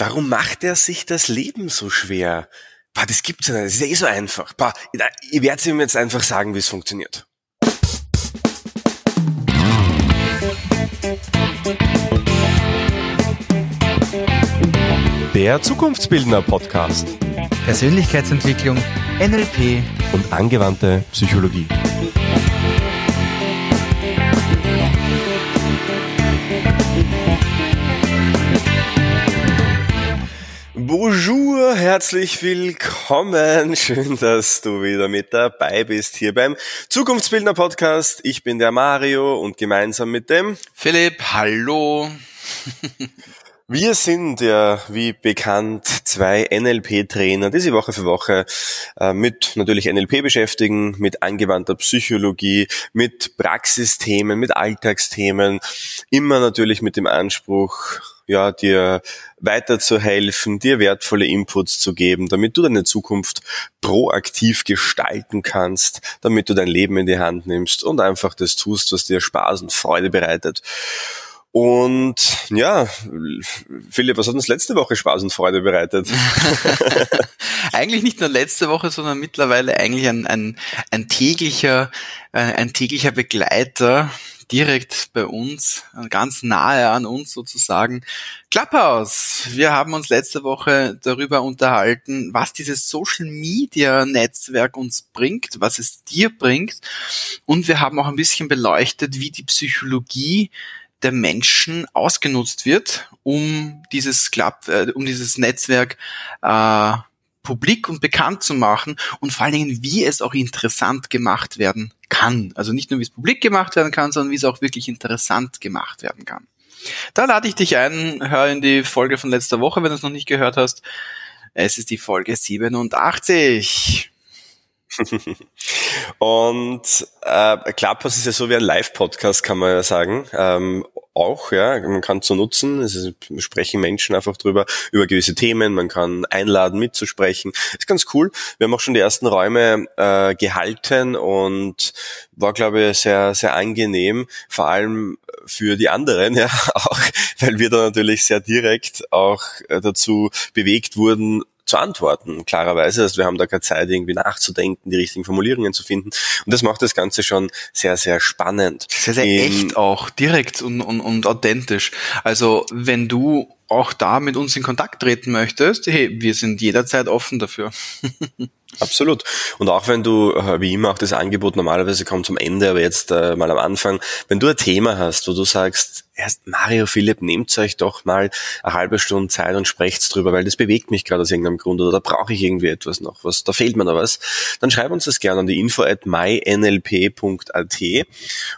warum macht er sich das Leben so schwer? Bah, das gibt's ja nicht, das ist ja eh so einfach. Bah, ich werde ihm jetzt einfach sagen, wie es funktioniert. Der Zukunftsbildner Podcast. Persönlichkeitsentwicklung, NLP und angewandte Psychologie. Bonjour, herzlich willkommen. Schön, dass du wieder mit dabei bist hier beim Zukunftsbildner Podcast. Ich bin der Mario und gemeinsam mit dem Philipp, hallo. Wir sind ja, wie bekannt, zwei NLP-Trainer, die sich Woche für Woche äh, mit natürlich NLP beschäftigen, mit angewandter Psychologie, mit Praxisthemen, mit Alltagsthemen, immer natürlich mit dem Anspruch, ja, dir weiterzuhelfen, dir wertvolle Inputs zu geben, damit du deine Zukunft proaktiv gestalten kannst, damit du dein Leben in die Hand nimmst und einfach das tust, was dir Spaß und Freude bereitet. Und ja, Philipp, was hat uns letzte Woche Spaß und Freude bereitet? eigentlich nicht nur letzte Woche, sondern mittlerweile eigentlich ein, ein, ein täglicher, äh, ein täglicher Begleiter direkt bei uns, ganz nahe an uns sozusagen. Clubhouse. Wir haben uns letzte Woche darüber unterhalten, was dieses Social Media Netzwerk uns bringt, was es dir bringt. Und wir haben auch ein bisschen beleuchtet, wie die Psychologie der Menschen ausgenutzt wird, um dieses Club, äh, um dieses Netzwerk äh, publik und bekannt zu machen und vor allen Dingen, wie es auch interessant gemacht werden kann. Also nicht nur, wie es publik gemacht werden kann, sondern wie es auch wirklich interessant gemacht werden kann. Da lade ich dich ein, hör in die Folge von letzter Woche, wenn du es noch nicht gehört hast. Es ist die Folge 87. und äh, Clubhouse ist ja so wie ein Live-Podcast, kann man ja sagen. Ähm, auch, ja, man kann es so nutzen. Es ist, sprechen Menschen einfach drüber, über gewisse Themen. Man kann einladen, mitzusprechen. Ist ganz cool. Wir haben auch schon die ersten Räume äh, gehalten und war, glaube ich, sehr, sehr angenehm. Vor allem für die anderen, ja, auch, weil wir da natürlich sehr direkt auch äh, dazu bewegt wurden, zu antworten, klarerweise. Also wir haben da keine Zeit, irgendwie nachzudenken, die richtigen Formulierungen zu finden. Und das macht das Ganze schon sehr, sehr spannend. Sehr, sehr In, echt auch, direkt und, und, und authentisch. Also wenn du auch da mit uns in Kontakt treten möchtest, hey, wir sind jederzeit offen dafür. Absolut. Und auch wenn du, äh, wie immer, auch das Angebot normalerweise kommt zum Ende, aber jetzt äh, mal am Anfang, wenn du ein Thema hast, wo du sagst, erst Mario Philipp, nehmt euch doch mal eine halbe Stunde Zeit und sprecht drüber, weil das bewegt mich gerade aus irgendeinem Grund oder da brauche ich irgendwie etwas noch, was, da fehlt mir noch was, dann schreib uns das gerne an die info at mynlp.at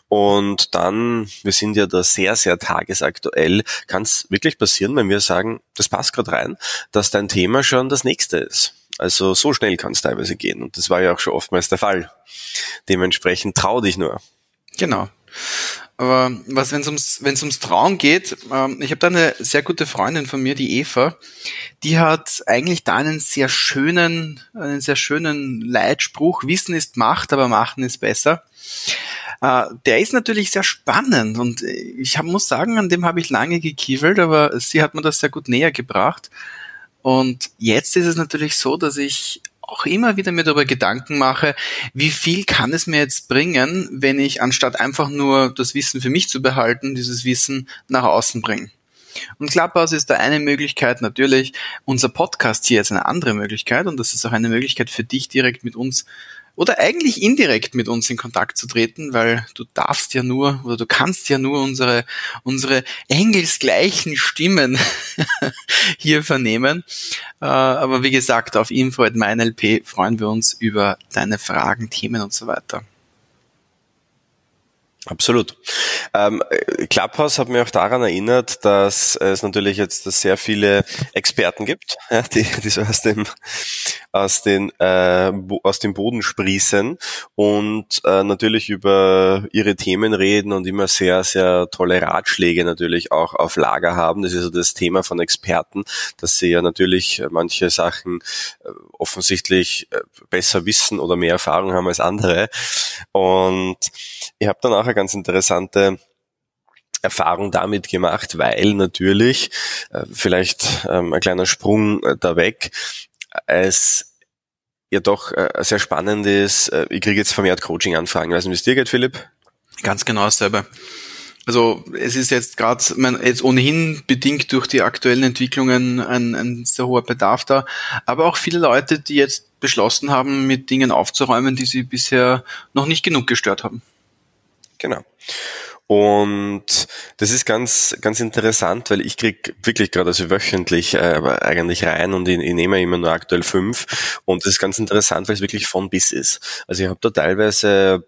und dann, wir sind ja da sehr, sehr tagesaktuell, kann es wirklich passieren, wenn wir sagen, das passt gerade rein, dass dein Thema schon das nächste ist. Also so schnell kann es teilweise gehen und das war ja auch schon oftmals der Fall. Dementsprechend trau dich nur. Genau. Aber was, wenn es ums, wenn's ums Trauen geht, ähm, ich habe da eine sehr gute Freundin von mir, die Eva, die hat eigentlich da einen sehr schönen, einen sehr schönen Leitspruch, Wissen ist Macht, aber Machen ist besser. Äh, der ist natürlich sehr spannend und ich hab, muss sagen, an dem habe ich lange gekievelt, aber sie hat mir das sehr gut näher gebracht. Und jetzt ist es natürlich so, dass ich auch immer wieder mir darüber Gedanken mache, wie viel kann es mir jetzt bringen, wenn ich anstatt einfach nur das Wissen für mich zu behalten, dieses Wissen nach außen bringe. Und Clubhouse ist da eine Möglichkeit natürlich. Unser Podcast hier ist eine andere Möglichkeit und das ist auch eine Möglichkeit für dich direkt mit uns oder eigentlich indirekt mit uns in Kontakt zu treten, weil du darfst ja nur oder du kannst ja nur unsere, unsere engelsgleichen Stimmen hier vernehmen. Äh, aber wie gesagt, auf info at meinlp freuen wir uns über deine Fragen, Themen und so weiter. Absolut. Ähm, Clubhouse hat mir auch daran erinnert, dass es natürlich jetzt sehr viele Experten gibt, ja, die, die so aus dem aus den äh, aus dem Boden sprießen und äh, natürlich über ihre Themen reden und immer sehr sehr tolle Ratschläge natürlich auch auf Lager haben. Das ist so das Thema von Experten, dass sie ja natürlich manche Sachen äh, offensichtlich äh, besser wissen oder mehr Erfahrung haben als andere und ich habe dann auch eine ganz interessante Erfahrung damit gemacht, weil natürlich, äh, vielleicht ähm, ein kleiner Sprung äh, da weg, es ja doch äh, sehr spannend ist. Ich kriege jetzt vermehrt Coaching-Anfragen. Weißt du, wie es dir geht, Philipp? Ganz genau dasselbe. Also es ist jetzt gerade jetzt ohnehin bedingt durch die aktuellen Entwicklungen ein, ein sehr hoher Bedarf da, aber auch viele Leute, die jetzt beschlossen haben, mit Dingen aufzuräumen, die sie bisher noch nicht genug gestört haben. Genau. Und das ist ganz, ganz interessant, weil ich krieg wirklich gerade also wöchentlich äh, eigentlich rein und ich, ich nehme immer nur aktuell fünf. Und das ist ganz interessant, weil es wirklich von bis ist. Also ich habe da teilweise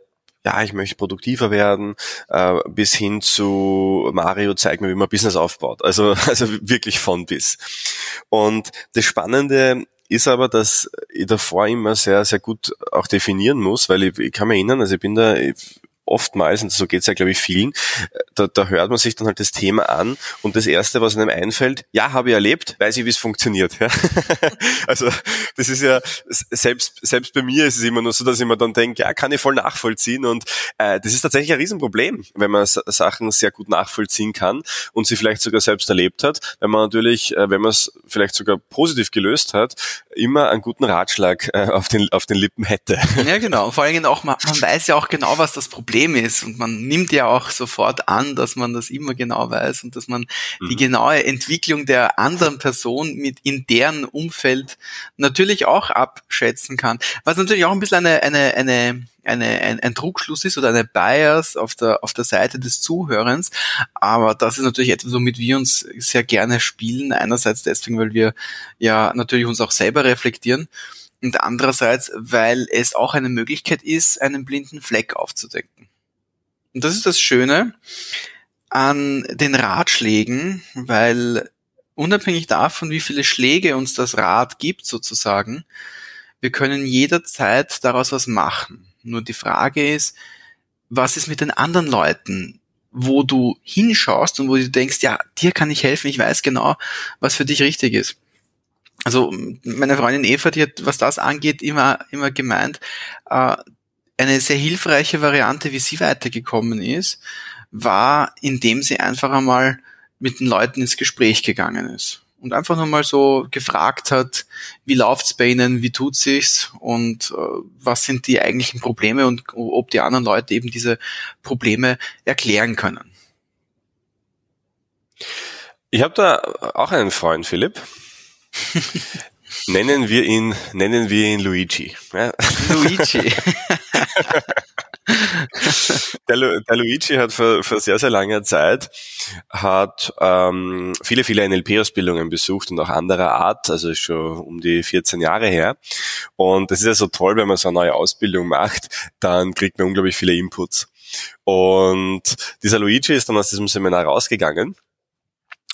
ja, ich möchte produktiver werden, äh, bis hin zu Mario zeigt mir, wie man Business aufbaut. Also, also wirklich von bis. Und das Spannende ist aber, dass ich davor immer sehr, sehr gut auch definieren muss, weil ich, ich kann mich erinnern, also ich bin da, ich, oftmals, und so geht's ja, glaube ich, vielen, da, da hört man sich dann halt das Thema an und das Erste, was einem einfällt, ja, habe ich erlebt, weiß ich, wie es funktioniert. Ja? also das ist ja, selbst, selbst bei mir ist es immer nur so, dass ich mir dann denke, ja, kann ich voll nachvollziehen und äh, das ist tatsächlich ein Riesenproblem, wenn man Sachen sehr gut nachvollziehen kann und sie vielleicht sogar selbst erlebt hat, wenn man natürlich, äh, wenn man es vielleicht sogar positiv gelöst hat, immer einen guten Ratschlag äh, auf, den, auf den Lippen hätte. Ja, genau. Vor allem auch, man, man weiß ja auch genau, was das Problem Problem ist. Und man nimmt ja auch sofort an, dass man das immer genau weiß und dass man mhm. die genaue Entwicklung der anderen Person mit in deren Umfeld natürlich auch abschätzen kann. Was natürlich auch ein bisschen eine, eine, eine eine, ein, ein Trugschluss ist oder eine Bias auf der, auf der Seite des Zuhörens. Aber das ist natürlich etwas, womit wir uns sehr gerne spielen. Einerseits deswegen, weil wir ja natürlich uns auch selber reflektieren und andererseits, weil es auch eine Möglichkeit ist, einen blinden Fleck aufzudecken. Und das ist das Schöne an den Ratschlägen, weil unabhängig davon, wie viele Schläge uns das Rad gibt sozusagen, wir können jederzeit daraus was machen. Nur die Frage ist, was ist mit den anderen Leuten, wo du hinschaust und wo du denkst, ja, dir kann ich helfen, ich weiß genau, was für dich richtig ist also meine Freundin Eva, die hat, was das angeht, immer, immer gemeint, äh, eine sehr hilfreiche Variante, wie sie weitergekommen ist, war, indem sie einfach einmal mit den Leuten ins Gespräch gegangen ist und einfach nur mal so gefragt hat, wie läuft's bei ihnen, wie tut sich's und äh, was sind die eigentlichen Probleme und ob die anderen Leute eben diese Probleme erklären können. Ich habe da auch einen Freund, Philipp, nennen wir ihn, nennen wir ihn Luigi. Ja. Luigi. der, der, Luigi hat vor, vor sehr, sehr langer Zeit hat ähm, viele, viele NLP-Ausbildungen besucht und auch anderer Art, also schon um die 14 Jahre her. Und das ist ja so toll, wenn man so eine neue Ausbildung macht, dann kriegt man unglaublich viele Inputs. Und dieser Luigi ist dann aus diesem Seminar rausgegangen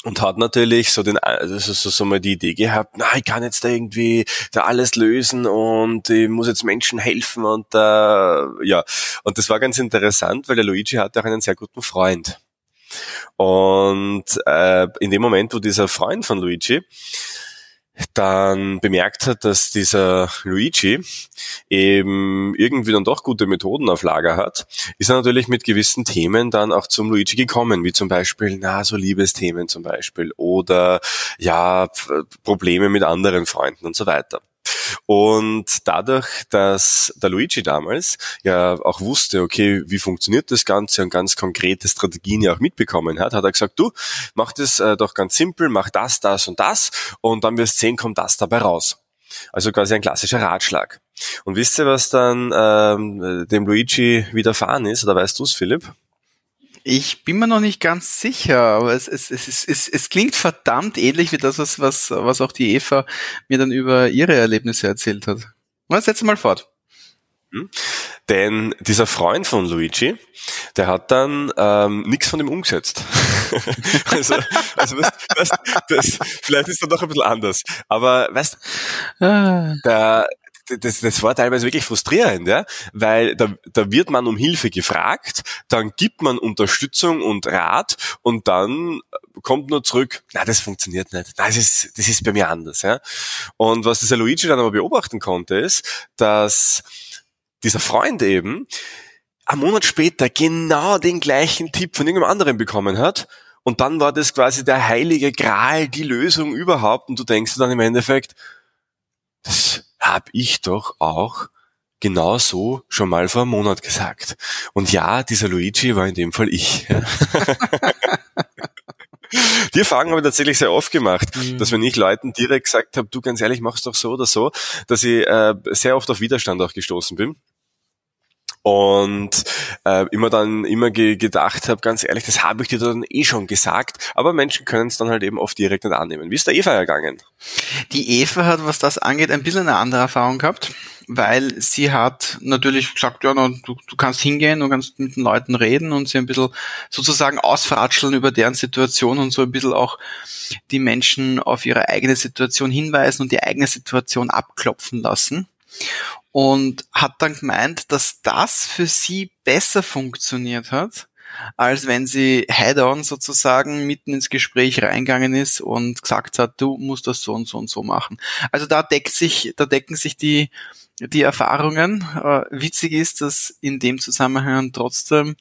und hat natürlich so den also so, so mal die Idee gehabt, na ich kann jetzt da irgendwie da alles lösen und ich muss jetzt Menschen helfen und äh, ja. Und das war ganz interessant, weil der Luigi hatte auch einen sehr guten Freund. Und äh, in dem Moment, wo dieser Freund von Luigi dann bemerkt hat, dass dieser Luigi eben irgendwie dann doch gute Methoden auf Lager hat, ist er natürlich mit gewissen Themen dann auch zum Luigi gekommen, wie zum Beispiel, na, so Liebesthemen zum Beispiel oder ja, Probleme mit anderen Freunden und so weiter. Und dadurch, dass der Luigi damals ja auch wusste, okay, wie funktioniert das Ganze und ganz konkrete Strategien ja auch mitbekommen hat, hat er gesagt, du, mach das äh, doch ganz simpel, mach das, das und das und dann wirst sehen, kommt das dabei raus. Also quasi ein klassischer Ratschlag. Und wisst ihr, was dann ähm, dem Luigi widerfahren ist? Oder weißt du es, Philipp? Ich bin mir noch nicht ganz sicher, aber es, es, es, es, es klingt verdammt ähnlich wie das, was, was, was auch die Eva mir dann über ihre Erlebnisse erzählt hat. Was setz mal fort. Hm? Denn dieser Freund von Luigi, der hat dann ähm, nichts von dem umgesetzt. also, also weißt, weißt, das, vielleicht ist das doch ein bisschen anders. Aber weißt, ah. der, das, das war teilweise wirklich frustrierend, ja, weil da, da wird man um Hilfe gefragt, dann gibt man Unterstützung und Rat und dann kommt nur zurück, na, das funktioniert nicht, na, das ist, das ist bei mir anders, ja. Und was dieser Luigi dann aber beobachten konnte, ist, dass dieser Freund eben einen Monat später genau den gleichen Tipp von irgendeinem anderen bekommen hat. Und dann war das quasi der heilige Gral, die Lösung überhaupt. Und du denkst dann im Endeffekt, das hab ich doch auch genau so schon mal vor einem Monat gesagt. Und ja, dieser Luigi war in dem Fall ich. Die Erfahrung habe ich tatsächlich sehr oft gemacht, mhm. dass wenn ich Leuten direkt gesagt habe, du ganz ehrlich, machst doch so oder so, dass ich äh, sehr oft auf Widerstand auch gestoßen bin und äh, immer dann immer ge gedacht habe, ganz ehrlich, das habe ich dir dann eh schon gesagt, aber Menschen können es dann halt eben oft direkt nicht annehmen. Wie ist der Eva ergangen? Die Eva hat, was das angeht, ein bisschen eine andere Erfahrung gehabt, weil sie hat natürlich gesagt, ja, du, du kannst hingehen, du kannst mit den Leuten reden und sie ein bisschen sozusagen ausfratscheln über deren Situation und so ein bisschen auch die Menschen auf ihre eigene Situation hinweisen und die eigene Situation abklopfen lassen und hat dann gemeint, dass das für sie besser funktioniert hat, als wenn sie head-on sozusagen mitten ins Gespräch reingegangen ist und gesagt hat, du musst das so und so und so machen. Also da deckt sich, da decken sich die, die Erfahrungen. Äh, witzig ist, dass in dem Zusammenhang trotzdem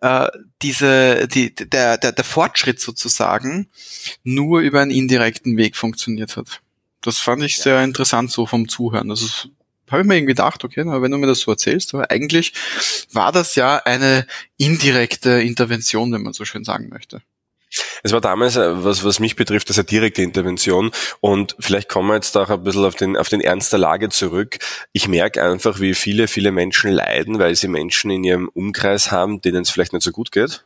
äh, diese, die, der, der, der Fortschritt sozusagen nur über einen indirekten Weg funktioniert hat. Das fand ich sehr interessant so vom Zuhören. Das ist habe ich mir irgendwie gedacht, okay, na, wenn du mir das so erzählst, aber eigentlich war das ja eine indirekte Intervention, wenn man so schön sagen möchte. Es war damals, äh, was, was mich betrifft, das eine direkte Intervention. Und vielleicht kommen wir jetzt auch ein bisschen auf den, auf den Ernst der Lage zurück. Ich merke einfach, wie viele, viele Menschen leiden, weil sie Menschen in ihrem Umkreis haben, denen es vielleicht nicht so gut geht.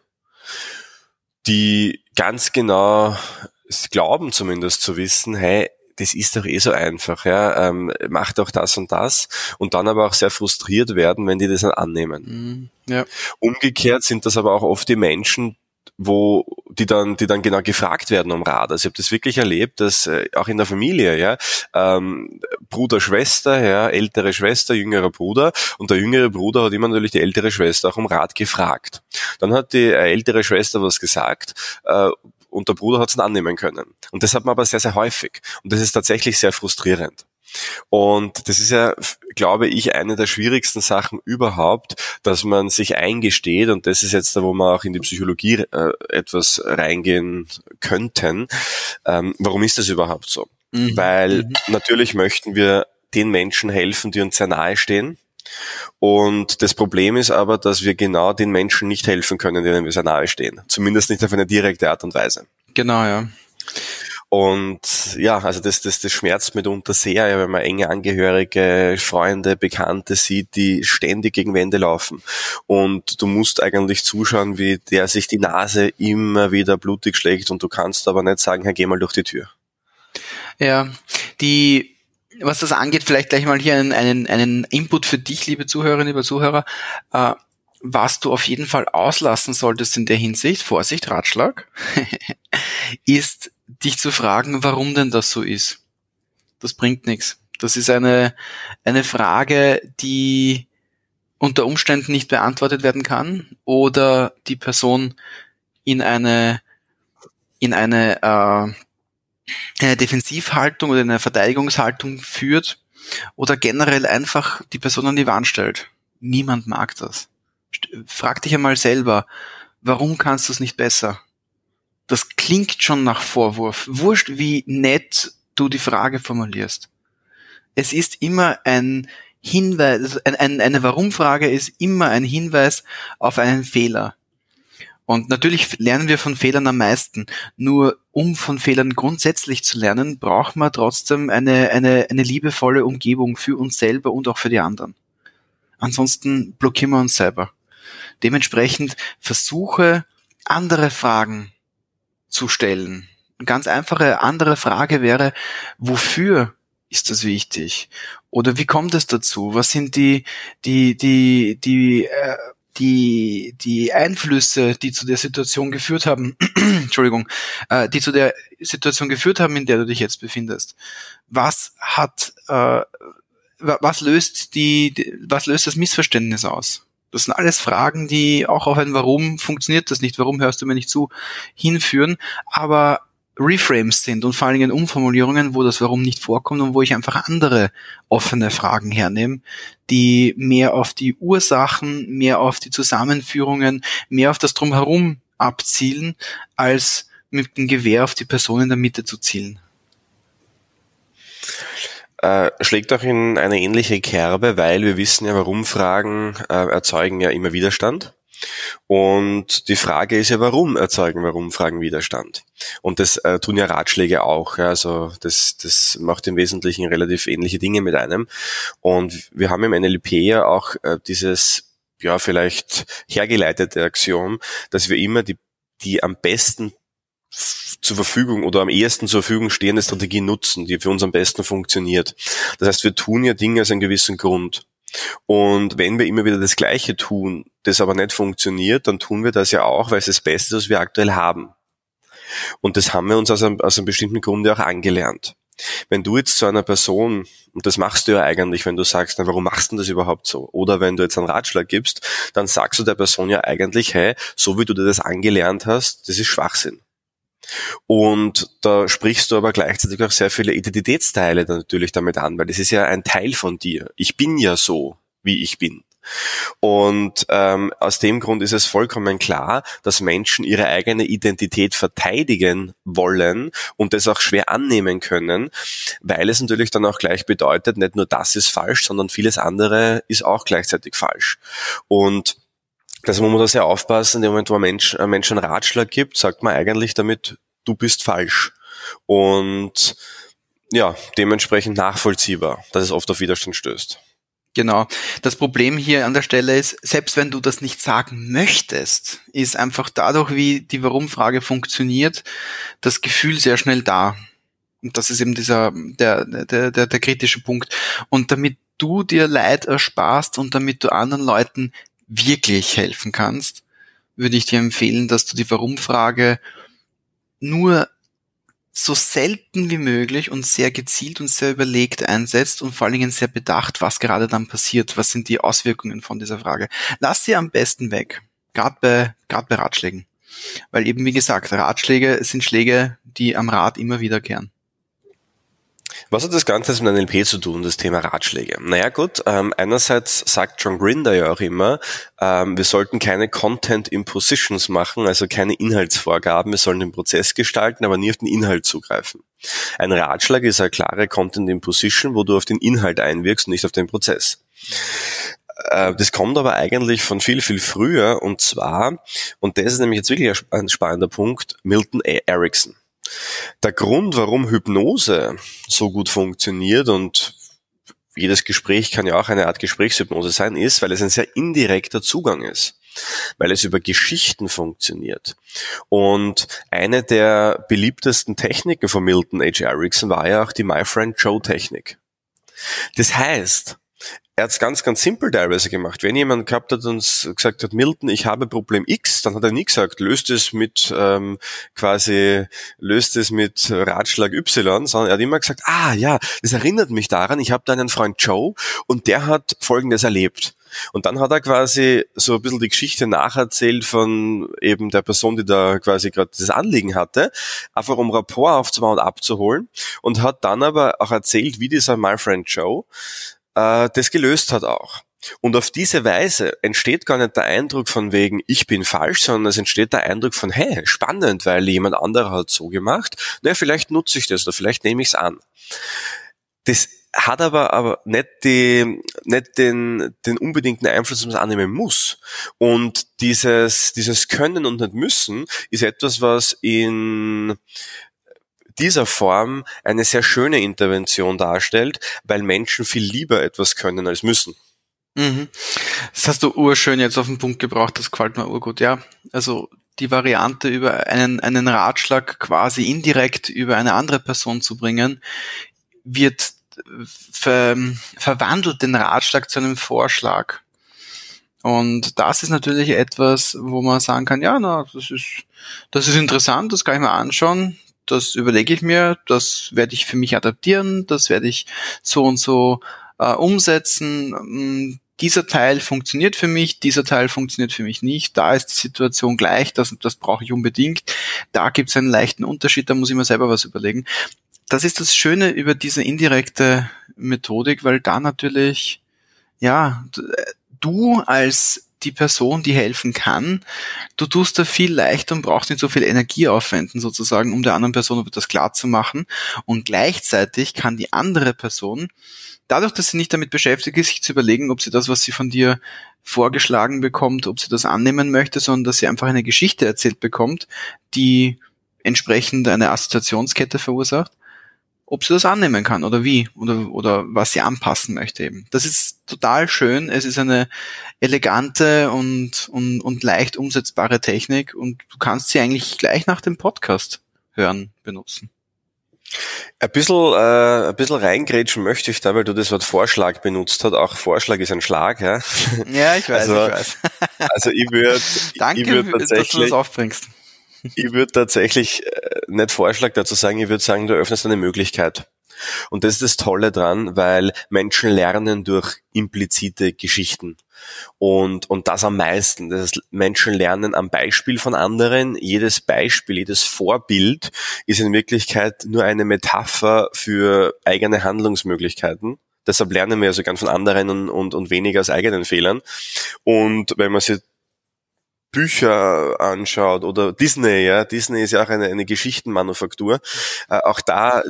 Die ganz genau glauben zumindest zu wissen, hey, das ist doch eh so einfach, ja, ähm, mach doch das und das und dann aber auch sehr frustriert werden, wenn die das dann annehmen. Mhm, ja. Umgekehrt sind das aber auch oft die Menschen, wo die dann, die dann genau gefragt werden um Rat. Also ich habe das wirklich erlebt, dass äh, auch in der Familie, ja, ähm, Bruder, Schwester, ja, ältere Schwester, jüngerer Bruder und der jüngere Bruder hat immer natürlich die ältere Schwester auch um Rat gefragt. Dann hat die äh, ältere Schwester was gesagt, äh, und der Bruder hat es annehmen können. Und das hat man aber sehr, sehr häufig. Und das ist tatsächlich sehr frustrierend. Und das ist ja, glaube ich, eine der schwierigsten Sachen überhaupt, dass man sich eingesteht, und das ist jetzt da, wo wir auch in die Psychologie äh, etwas reingehen könnten. Ähm, warum ist das überhaupt so? Mhm. Weil mhm. natürlich möchten wir den Menschen helfen, die uns sehr nahe stehen. Und das Problem ist aber, dass wir genau den Menschen nicht helfen können, denen wir sehr nahe stehen. Zumindest nicht auf eine direkte Art und Weise. Genau, ja. Und ja, also das, das, das schmerzt mitunter sehr, wenn man enge Angehörige, Freunde, Bekannte sieht, die ständig gegen Wände laufen. Und du musst eigentlich zuschauen, wie der sich die Nase immer wieder blutig schlägt und du kannst aber nicht sagen, Herr, geh mal durch die Tür. Ja, die was das angeht, vielleicht gleich mal hier einen, einen, einen Input für dich, liebe Zuhörerinnen, liebe Zuhörer. Äh, was du auf jeden Fall auslassen solltest in der Hinsicht, Vorsicht, Ratschlag, ist dich zu fragen, warum denn das so ist. Das bringt nichts. Das ist eine, eine Frage, die unter Umständen nicht beantwortet werden kann oder die Person in eine, in eine äh, eine Defensivhaltung oder eine Verteidigungshaltung führt oder generell einfach die Person an die Wand stellt. Niemand mag das. Frag dich einmal selber, warum kannst du es nicht besser? Das klingt schon nach Vorwurf. Wurscht, wie nett du die Frage formulierst. Es ist immer ein Hinweis, ein, ein, eine Warum-Frage ist immer ein Hinweis auf einen Fehler. Und natürlich lernen wir von Fehlern am meisten. Nur um von Fehlern grundsätzlich zu lernen, braucht man trotzdem eine, eine, eine liebevolle Umgebung für uns selber und auch für die anderen. Ansonsten blockieren wir uns selber. Dementsprechend versuche, andere Fragen zu stellen. Eine ganz einfache andere Frage wäre, wofür ist das wichtig? Oder wie kommt es dazu? Was sind die, die, die, die äh, die, die Einflüsse, die zu der Situation geführt haben, Entschuldigung, äh, die zu der Situation geführt haben, in der du dich jetzt befindest. Was hat, äh, was löst die, die, was löst das Missverständnis aus? Das sind alles Fragen, die auch auf ein Warum funktioniert das nicht, warum hörst du mir nicht zu, hinführen. Aber Reframes sind und vor allen Dingen Umformulierungen, wo das Warum nicht vorkommt und wo ich einfach andere offene Fragen hernehme, die mehr auf die Ursachen, mehr auf die Zusammenführungen, mehr auf das Drumherum abzielen, als mit dem Gewehr auf die Person in der Mitte zu zielen. Äh, schlägt auch in eine ähnliche Kerbe, weil wir wissen ja, warum Fragen äh, erzeugen ja immer Widerstand. Und die Frage ist ja, warum erzeugen warum Fragen Widerstand? Und das äh, tun ja Ratschläge auch. Ja, also das, das macht im Wesentlichen relativ ähnliche Dinge mit einem. Und wir haben im NLP ja auch äh, dieses, ja, vielleicht hergeleitete Axiom, dass wir immer die, die am besten zur Verfügung oder am ehesten zur Verfügung stehende Strategie nutzen, die für uns am besten funktioniert. Das heißt, wir tun ja Dinge aus einem gewissen Grund. Und wenn wir immer wieder das Gleiche tun, das aber nicht funktioniert, dann tun wir das ja auch, weil es das Beste ist, was wir aktuell haben. Und das haben wir uns aus einem, aus einem bestimmten Grunde auch angelernt. Wenn du jetzt zu einer Person, und das machst du ja eigentlich, wenn du sagst, na, warum machst du das überhaupt so? Oder wenn du jetzt einen Ratschlag gibst, dann sagst du der Person ja eigentlich, hey, so wie du dir das angelernt hast, das ist Schwachsinn. Und da sprichst du aber gleichzeitig auch sehr viele Identitätsteile natürlich damit an, weil das ist ja ein Teil von dir. Ich bin ja so, wie ich bin. Und ähm, aus dem Grund ist es vollkommen klar, dass Menschen ihre eigene Identität verteidigen wollen und das auch schwer annehmen können, weil es natürlich dann auch gleich bedeutet, nicht nur das ist falsch, sondern vieles andere ist auch gleichzeitig falsch. Und also man muss da sehr aufpassen, in dem Moment, wo ein Mensch, ein Mensch einen Ratschlag gibt, sagt man eigentlich damit, du bist falsch. Und ja, dementsprechend nachvollziehbar, dass es oft auf Widerstand stößt. Genau. Das Problem hier an der Stelle ist, selbst wenn du das nicht sagen möchtest, ist einfach dadurch, wie die Warum-Frage funktioniert, das Gefühl sehr schnell da. Und das ist eben dieser, der, der, der, der kritische Punkt. Und damit du dir Leid ersparst und damit du anderen Leuten wirklich helfen kannst, würde ich dir empfehlen, dass du die Warum-Frage nur so selten wie möglich und sehr gezielt und sehr überlegt einsetzt und vor allen Dingen sehr bedacht, was gerade dann passiert, was sind die Auswirkungen von dieser Frage. Lass sie am besten weg, gerade bei, gerade bei Ratschlägen. Weil eben, wie gesagt, Ratschläge sind Schläge, die am Rad immer wieder kehren. Was hat das Ganze mit NLP zu tun, das Thema Ratschläge? Naja gut, ähm, einerseits sagt John Grinder ja auch immer, ähm, wir sollten keine Content Impositions machen, also keine Inhaltsvorgaben, wir sollen den Prozess gestalten, aber nie auf den Inhalt zugreifen. Ein Ratschlag ist eine klare Content Imposition, wo du auf den Inhalt einwirkst und nicht auf den Prozess. Äh, das kommt aber eigentlich von viel, viel früher und zwar, und das ist nämlich jetzt wirklich ein spannender Punkt, Milton A. Erickson. Der Grund, warum Hypnose so gut funktioniert und jedes Gespräch kann ja auch eine Art Gesprächshypnose sein, ist, weil es ein sehr indirekter Zugang ist weil es über Geschichten funktioniert. Und eine der beliebtesten Techniken von Milton H. Erickson war ja auch die My Friend Joe Technik. Das heißt, er hat es ganz, ganz simpel teilweise gemacht. Wenn jemand gehabt hat und gesagt hat, Milton, ich habe Problem X, dann hat er nie gesagt, löst es mit ähm, quasi, löst es mit Ratschlag Y, sondern er hat immer gesagt, ah ja, das erinnert mich daran, ich habe da einen Freund Joe und der hat Folgendes erlebt. Und dann hat er quasi so ein bisschen die Geschichte nacherzählt von eben der Person, die da quasi gerade das Anliegen hatte, einfach um Rapport aufzubauen und abzuholen und hat dann aber auch erzählt, wie dieser My Friend Joe äh, das gelöst hat auch. Und auf diese Weise entsteht gar nicht der Eindruck von wegen, ich bin falsch, sondern es entsteht der Eindruck von, hey, spannend, weil jemand anderer hat so gemacht. Na, vielleicht nutze ich das oder vielleicht nehme ich es an. Das hat aber, aber nicht, die, nicht den, den unbedingten Einfluss, dass man es annehmen muss. Und dieses, dieses Können und nicht Müssen ist etwas, was in dieser Form eine sehr schöne Intervention darstellt, weil Menschen viel lieber etwas können als müssen. Mhm. Das hast du urschön jetzt auf den Punkt gebracht, das gefällt mir urgut, ja. Also die Variante über einen, einen Ratschlag quasi indirekt über eine andere Person zu bringen, wird ver, verwandelt den Ratschlag zu einem Vorschlag. Und das ist natürlich etwas, wo man sagen kann, ja, na, das ist, das ist interessant, das kann ich mir anschauen, das überlege ich mir, das werde ich für mich adaptieren, das werde ich so und so äh, umsetzen. Mm, dieser Teil funktioniert für mich, dieser Teil funktioniert für mich nicht, da ist die Situation gleich, das, das brauche ich unbedingt, da gibt es einen leichten Unterschied, da muss ich mir selber was überlegen. Das ist das Schöne über diese indirekte Methodik, weil da natürlich, ja, du als die Person, die helfen kann, du tust da viel leichter und brauchst nicht so viel Energie aufwenden, sozusagen, um der anderen Person das klar zu machen. Und gleichzeitig kann die andere Person, dadurch, dass sie nicht damit beschäftigt ist, sich zu überlegen, ob sie das, was sie von dir vorgeschlagen bekommt, ob sie das annehmen möchte, sondern dass sie einfach eine Geschichte erzählt bekommt, die entsprechend eine Assoziationskette verursacht, ob sie das annehmen kann oder wie oder, oder was sie anpassen möchte eben. Das ist total schön. Es ist eine elegante und, und, und leicht umsetzbare Technik und du kannst sie eigentlich gleich nach dem Podcast hören, benutzen. Ein bisschen, äh, ein bisschen reingrätschen möchte ich da, weil du das Wort Vorschlag benutzt hast. Auch Vorschlag ist ein Schlag, ja? Ja, ich weiß, also, ich weiß. Also ich würde Danke, ich würd dass du das aufbringst. Ich würde tatsächlich äh, nicht Vorschlag dazu sagen, ich würde sagen, du öffnest eine Möglichkeit. Und das ist das Tolle dran, weil Menschen lernen durch implizite Geschichten. Und, und das am meisten. Das heißt, Menschen lernen am Beispiel von anderen. Jedes Beispiel, jedes Vorbild ist in Wirklichkeit nur eine Metapher für eigene Handlungsmöglichkeiten. Deshalb lernen wir ja sogar von anderen und, und, und weniger aus eigenen Fehlern. Und wenn man sich Bücher anschaut oder Disney, ja, Disney ist ja auch eine, eine Geschichtenmanufaktur. Äh, auch da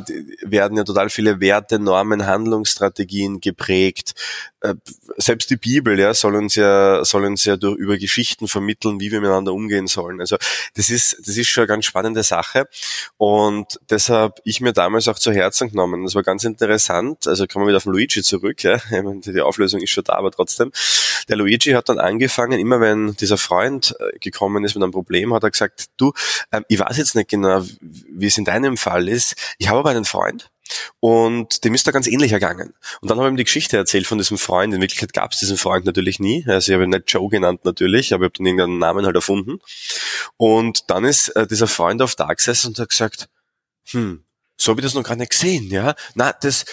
werden ja total viele Werte, Normen, Handlungsstrategien geprägt. Äh, selbst die Bibel, ja, soll uns ja, soll uns ja durch, über Geschichten vermitteln, wie wir miteinander umgehen sollen. Also, das ist, das ist schon eine ganz spannende Sache. Und deshalb ich mir damals auch zu Herzen genommen. Das war ganz interessant. Also, kommen wir wieder auf den Luigi zurück, ja. Die Auflösung ist schon da, aber trotzdem. Der Luigi hat dann angefangen, immer wenn dieser Freund äh, gekommen ist mit einem Problem, hat er gesagt, du, ähm, ich weiß jetzt nicht genau, wie es in deinem Fall ist. Ich habe aber einen Freund, und dem ist da ganz ähnlich ergangen. Und dann habe ich ihm die Geschichte erzählt von diesem Freund. In Wirklichkeit gab es diesen Freund natürlich nie. Also ich habe ihn nicht Joe genannt natürlich, aber ich habe dann irgendeinen Namen halt erfunden. Und dann ist äh, dieser Freund auf da gesessen und hat gesagt, hm, so habe ich das noch gar nicht gesehen, ja. Na, das,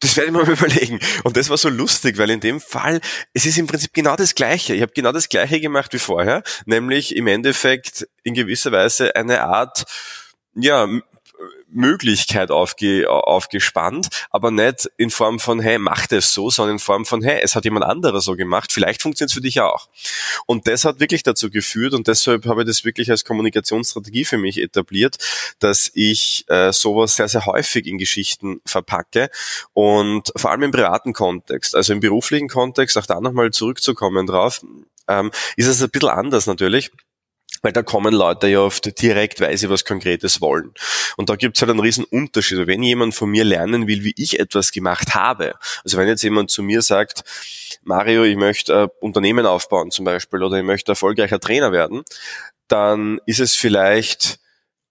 das werde ich mal überlegen. Und das war so lustig, weil in dem Fall, es ist im Prinzip genau das Gleiche. Ich habe genau das Gleiche gemacht wie vorher, nämlich im Endeffekt in gewisser Weise eine Art, ja, Möglichkeit aufge, aufgespannt, aber nicht in Form von, hey, mach das so, sondern in Form von, hey, es hat jemand anderer so gemacht, vielleicht funktioniert es für dich auch. Und das hat wirklich dazu geführt und deshalb habe ich das wirklich als Kommunikationsstrategie für mich etabliert, dass ich äh, sowas sehr, sehr häufig in Geschichten verpacke und vor allem im privaten Kontext, also im beruflichen Kontext, auch da nochmal zurückzukommen drauf, ähm, ist es ein bisschen anders natürlich weil da kommen Leute ja oft direkt, weil sie was Konkretes wollen. Und da gibt es halt einen riesen Unterschied. Wenn jemand von mir lernen will, wie ich etwas gemacht habe, also wenn jetzt jemand zu mir sagt, Mario, ich möchte ein Unternehmen aufbauen zum Beispiel oder ich möchte erfolgreicher Trainer werden, dann ist es vielleicht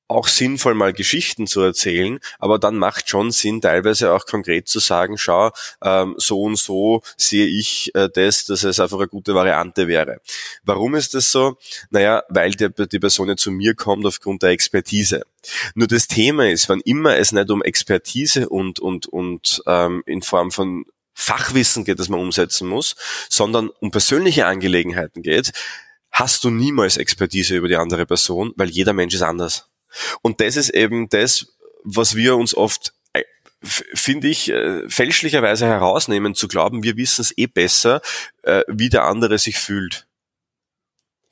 auch sinnvoll, mal Geschichten zu erzählen, aber dann macht schon Sinn, teilweise auch konkret zu sagen, schau, ähm, so und so sehe ich äh, das, dass es einfach eine gute Variante wäre. Warum ist das so? Naja, weil die, die Person ja zu mir kommt aufgrund der Expertise. Nur das Thema ist, wann immer es nicht um Expertise und, und, und ähm, in Form von Fachwissen geht, das man umsetzen muss, sondern um persönliche Angelegenheiten geht, hast du niemals Expertise über die andere Person, weil jeder Mensch ist anders. Und das ist eben das, was wir uns oft äh, finde ich, äh, fälschlicherweise herausnehmen, zu glauben, wir wissen es eh besser, äh, wie der andere sich fühlt.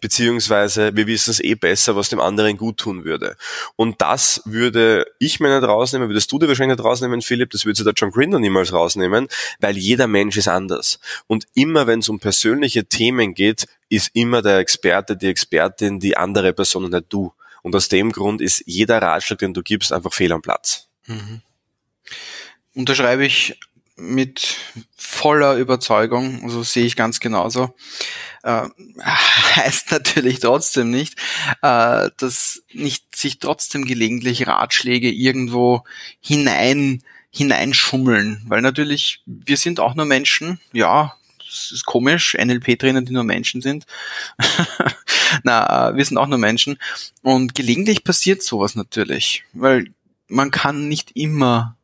Beziehungsweise wir wissen es eh besser, was dem anderen gut tun würde. Und das würde ich mir nicht rausnehmen, würdest du dir wahrscheinlich nicht rausnehmen, Philipp, das würde der John Grinder niemals rausnehmen, weil jeder Mensch ist anders. Und immer wenn es um persönliche Themen geht, ist immer der Experte, die Expertin, die andere Person und nicht du. Und aus dem Grund ist jeder Ratschlag, den du gibst, einfach fehl am Platz. Mhm. Unterschreibe ich mit voller Überzeugung, also sehe ich ganz genauso. Äh, heißt natürlich trotzdem nicht, äh, dass nicht sich trotzdem gelegentlich Ratschläge irgendwo hinein hineinschummeln, weil natürlich wir sind auch nur Menschen, ja, das ist komisch, NLP-Trainer, die nur Menschen sind. Na, äh, wir sind auch nur Menschen. Und gelegentlich passiert sowas natürlich, weil man kann nicht immer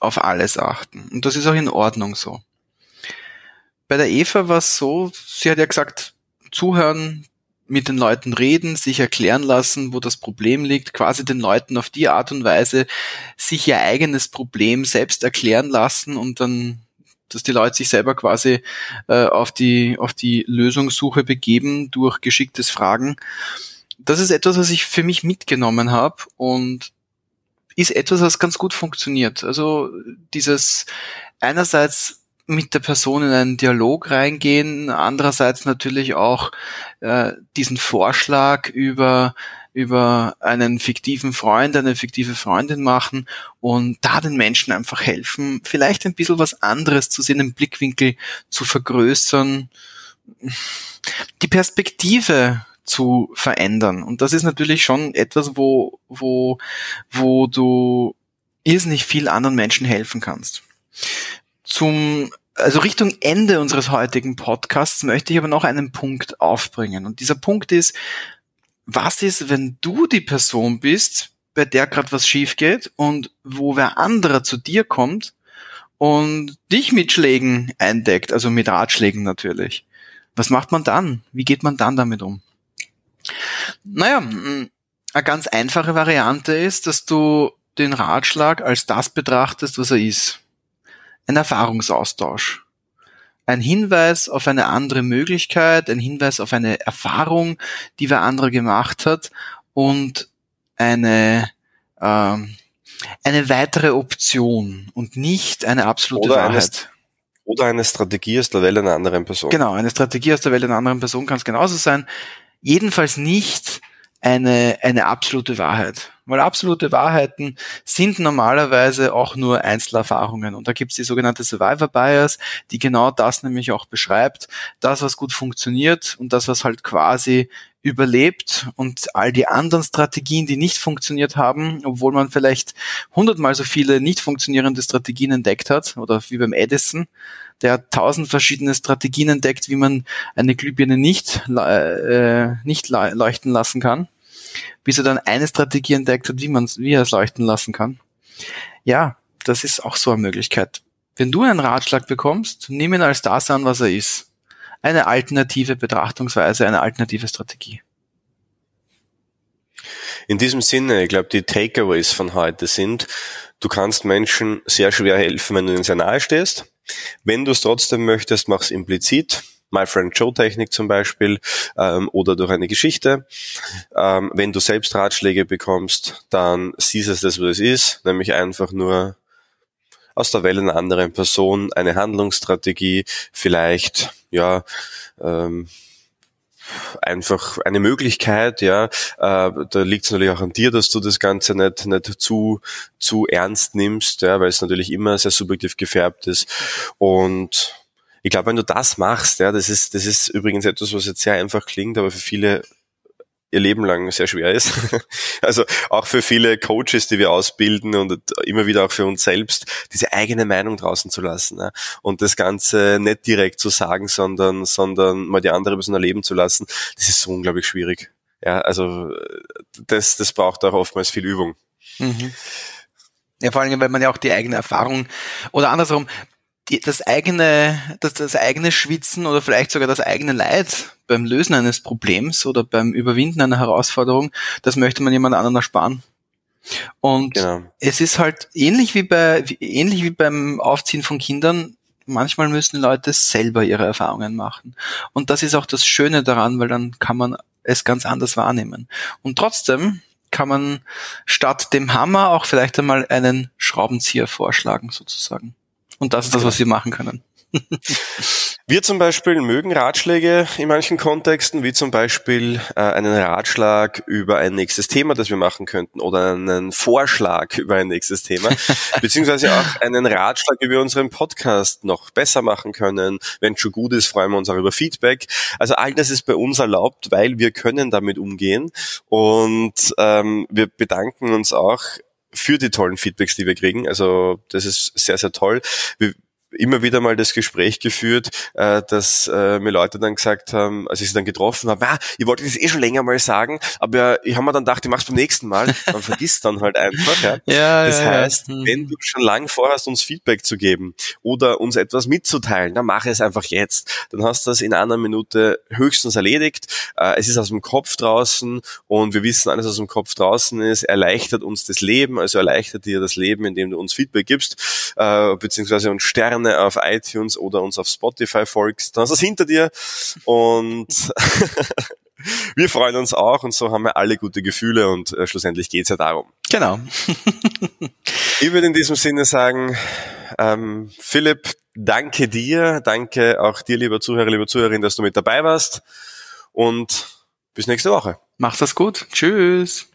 auf alles achten. Und das ist auch in Ordnung so. bei der Eva war es so, sie hat ja gesagt, zuhören, mit den Leuten reden, sich erklären lassen, wo das Problem liegt, quasi den Leuten auf die Art und Weise sich ihr eigenes Problem selbst erklären lassen und dann dass die Leute sich selber quasi äh, auf die auf die Lösungssuche begeben durch geschicktes Fragen. Das ist etwas, was ich für mich mitgenommen habe und ist etwas, was ganz gut funktioniert. Also dieses einerseits mit der Person in einen Dialog reingehen, andererseits natürlich auch äh, diesen Vorschlag über über einen fiktiven Freund, eine fiktive Freundin machen und da den Menschen einfach helfen, vielleicht ein bisschen was anderes zu sehen, den Blickwinkel zu vergrößern, die Perspektive zu verändern. Und das ist natürlich schon etwas, wo, wo, wo du irrsinnig viel anderen Menschen helfen kannst. Zum also Richtung Ende unseres heutigen Podcasts möchte ich aber noch einen Punkt aufbringen. Und dieser Punkt ist, was ist, wenn du die Person bist, bei der gerade was schief geht und wo wer anderer zu dir kommt und dich mit Schlägen eindeckt, also mit Ratschlägen natürlich. Was macht man dann? Wie geht man dann damit um? Naja, eine ganz einfache Variante ist, dass du den Ratschlag als das betrachtest, was er ist ein Erfahrungsaustausch. Ein Hinweis auf eine andere Möglichkeit, ein Hinweis auf eine Erfahrung, die wer andere gemacht hat und eine, ähm, eine weitere Option und nicht eine absolute oder Wahrheit. Eine, oder eine Strategie aus der Welt einer anderen Person. Genau, eine Strategie aus der Welt einer anderen Person kann es genauso sein. Jedenfalls nicht eine, eine absolute Wahrheit. Weil absolute Wahrheiten sind normalerweise auch nur Einzelerfahrungen. Und da gibt es die sogenannte Survivor Bias, die genau das nämlich auch beschreibt. Das, was gut funktioniert und das, was halt quasi überlebt und all die anderen Strategien, die nicht funktioniert haben, obwohl man vielleicht hundertmal so viele nicht funktionierende Strategien entdeckt hat, oder wie beim Edison, der tausend verschiedene Strategien entdeckt, wie man eine Glühbirne nicht, äh, nicht leuchten lassen kann bis er dann eine Strategie entdeckt hat, wie man wie er es leuchten lassen kann. Ja, das ist auch so eine Möglichkeit. Wenn du einen Ratschlag bekommst, nimm ihn als das an, was er ist. Eine alternative Betrachtungsweise, eine alternative Strategie. In diesem Sinne, ich glaube, die Takeaways von heute sind, du kannst Menschen sehr schwer helfen, wenn du ihnen sehr nahe stehst. Wenn du es trotzdem möchtest, mach es implizit. My Friend Joe Technik zum Beispiel ähm, oder durch eine Geschichte. Ähm, wenn du selbst Ratschläge bekommst, dann siehst du es das, was es ist, nämlich einfach nur aus der Welle einer anderen Person eine Handlungsstrategie, vielleicht ja ähm, einfach eine Möglichkeit, ja. Äh, da liegt es natürlich auch an dir, dass du das Ganze nicht, nicht zu, zu ernst nimmst, ja, weil es natürlich immer sehr subjektiv gefärbt ist. Und ich glaube, wenn du das machst, ja, das ist, das ist übrigens etwas, was jetzt sehr einfach klingt, aber für viele ihr Leben lang sehr schwer ist. Also auch für viele Coaches, die wir ausbilden und immer wieder auch für uns selbst, diese eigene Meinung draußen zu lassen ja. und das Ganze nicht direkt zu sagen, sondern, sondern mal die andere Person erleben zu lassen, das ist so unglaublich schwierig. Ja, also das, das braucht auch oftmals viel Übung. Mhm. Ja, vor allem, weil man ja auch die eigene Erfahrung oder andersrum, die, das eigene, das, das eigene Schwitzen oder vielleicht sogar das eigene Leid beim Lösen eines Problems oder beim Überwinden einer Herausforderung, das möchte man jemand anderen ersparen. Und genau. es ist halt ähnlich wie bei, ähnlich wie beim Aufziehen von Kindern. Manchmal müssen Leute selber ihre Erfahrungen machen. Und das ist auch das Schöne daran, weil dann kann man es ganz anders wahrnehmen. Und trotzdem kann man statt dem Hammer auch vielleicht einmal einen Schraubenzieher vorschlagen, sozusagen. Und das ist das, was wir machen können. Wir zum Beispiel mögen Ratschläge in manchen Kontexten, wie zum Beispiel äh, einen Ratschlag über ein nächstes Thema, das wir machen könnten, oder einen Vorschlag über ein nächstes Thema, beziehungsweise auch einen Ratschlag, wie wir unseren Podcast noch besser machen können. Wenn es schon gut ist, freuen wir uns auch über Feedback. Also all das ist bei uns erlaubt, weil wir können damit umgehen und ähm, wir bedanken uns auch für die tollen Feedbacks, die wir kriegen. Also das ist sehr, sehr toll. Wir immer wieder mal das Gespräch geführt, äh, dass äh, mir Leute dann gesagt haben, als ich sie dann getroffen habe, ah, ich wollte das eh schon länger mal sagen, aber ich habe mir dann gedacht, ich mach's beim nächsten Mal. Man vergisst dann halt einfach. Ja. ja das ja, heißt, ja. Hm. wenn du schon lang vorhast, uns Feedback zu geben oder uns etwas mitzuteilen, dann mach es einfach jetzt. Dann hast du das in einer Minute höchstens erledigt. Äh, es ist aus dem Kopf draußen und wir wissen, alles aus dem Kopf draußen ist, erleichtert uns das Leben, also erleichtert dir das Leben, indem du uns Feedback gibst, äh, beziehungsweise uns Sterne auf iTunes oder uns auf Spotify folgst. Dann hast du es hinter dir und wir freuen uns auch und so haben wir alle gute Gefühle und äh, schlussendlich geht's ja darum. Genau. ich würde in diesem Sinne sagen, ähm, Philipp, danke dir, danke auch dir, lieber Zuhörer, lieber Zuhörerin, dass du mit dabei warst und bis nächste Woche. Mach das gut. Tschüss.